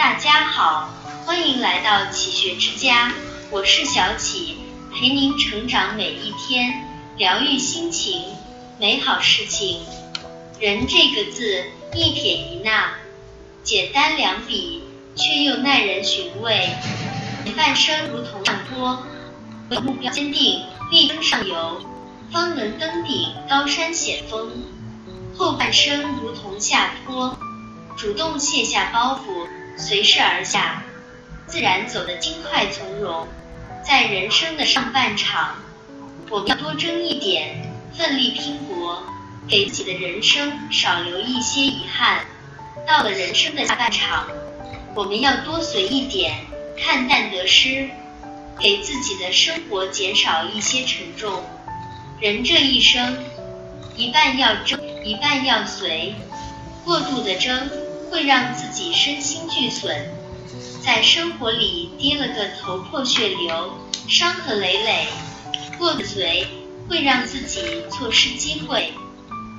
大家好，欢迎来到启学之家，我是小启，陪您成长每一天，疗愈心情，美好事情。人这个字，一撇一捺，简单两笔，却又耐人寻味。半生如同上坡，目标坚定，力争上游，方能登顶高山险峰；后半生如同下坡，主动卸下包袱，随势而下，自然走得轻快从容。在人生的上半场，我们要多争一点，奋力拼搏。给自己的人生少留一些遗憾。到了人生的下半场，我们要多随一点，看淡得失，给自己的生活减少一些沉重。人这一生，一半要争，一半要随。过度的争会让自己身心俱损，在生活里跌了个头破血流，伤痕累累；过度随会让自己错失机会。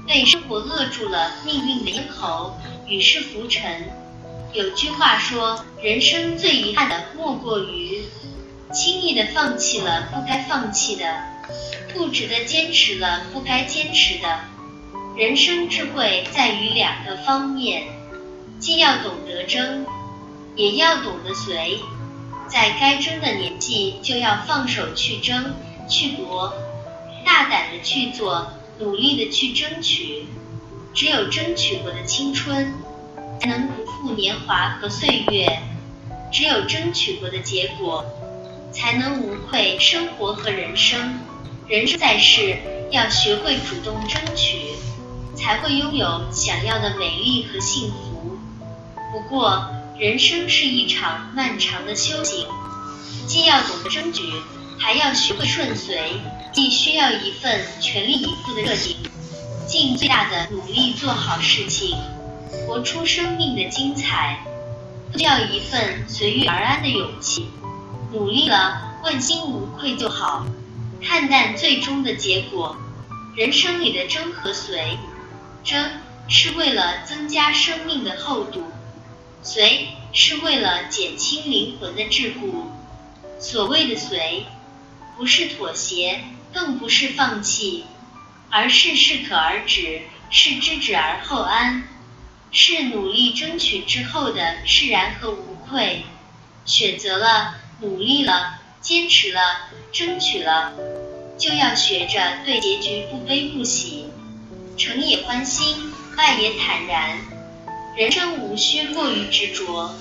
被生活扼住了命运的咽喉，与世浮沉。有句话说，人生最遗憾的莫过于轻易的放弃了不该放弃的，固执的坚持了不该坚持的。人生智慧在于两个方面，既要懂得争，也要懂得随。在该争的年纪，就要放手去争去搏，大胆的去做。努力的去争取，只有争取过的青春，才能不负年华和岁月；只有争取过的结果，才能无愧生活和人生。人生在世，要学会主动争取，才会拥有想要的美丽和幸福。不过，人生是一场漫长的修行，既要懂得争取。还要学会顺随，既需要一份全力以赴的热情，尽最大的努力做好事情，活出生命的精彩；需要一份随遇而安的勇气，努力了，问心无愧就好，看淡最终的结果。人生里的争和随，争是为了增加生命的厚度，随是为了减轻灵魂的桎梏。所谓的随。不是妥协，更不是放弃，而是适可而止，是知止而后安，是努力争取之后的释然和无愧。选择了，努力了，坚持了，争取了，就要学着对结局不悲不喜，成也欢心，败也坦然。人生无需过于执着，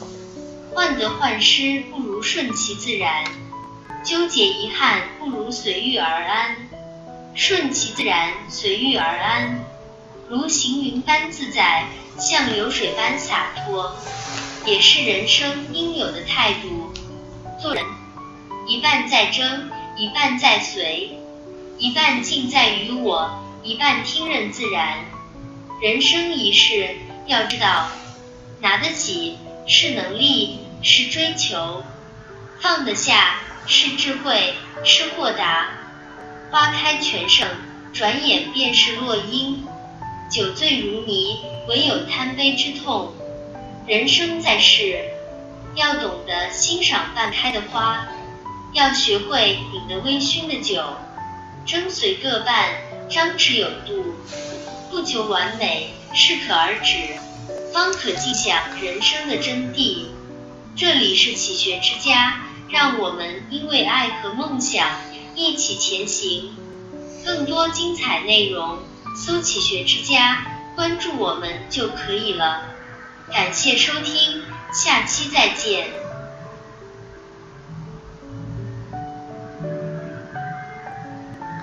患得患失不如顺其自然。纠结遗憾不如随遇而安，顺其自然，随遇而安，如行云般自在，像流水般洒脱，也是人生应有的态度。做人，一半在争，一半在随，一半尽在于我，一半听任自然。人生一世，要知道，拿得起是能力，是追求，放得下。是智慧，是豁达。花开全盛，转眼便是落英。酒醉如泥，唯有贪杯之痛。人生在世，要懂得欣赏半开的花，要学会饮得微醺的酒。争随各半，张弛有度，不求完美，适可而止，方可尽享人生的真谛。这里是启学之家。让我们因为爱和梦想一起前行。更多精彩内容，搜“启学之家”，关注我们就可以了。感谢收听，下期再见。